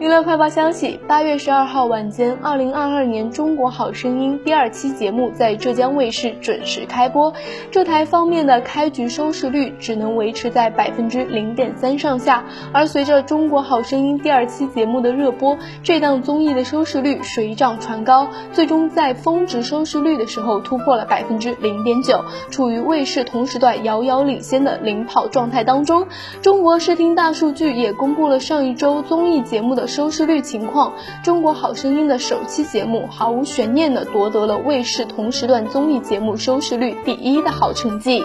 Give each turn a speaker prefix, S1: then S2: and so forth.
S1: 娱乐快报消息：八月十二号晚间，二零二二年《中国好声音》第二期节目在浙江卫视准时开播。这台方面的开局收视率只能维持在百分之零点三上下，而随着《中国好声音》第二期节目的热播，这档综艺的收视率水涨船高，最终在峰值收视率的时候突破了百分之零点九，处于卫视同时段遥遥领先的领跑状态当中。中国视听大数据也公布了上一周综艺节目的收视率情况，《中国好声音》的首期节目毫无悬念地夺得了卫视同时段综艺节目收视率第一的好成绩。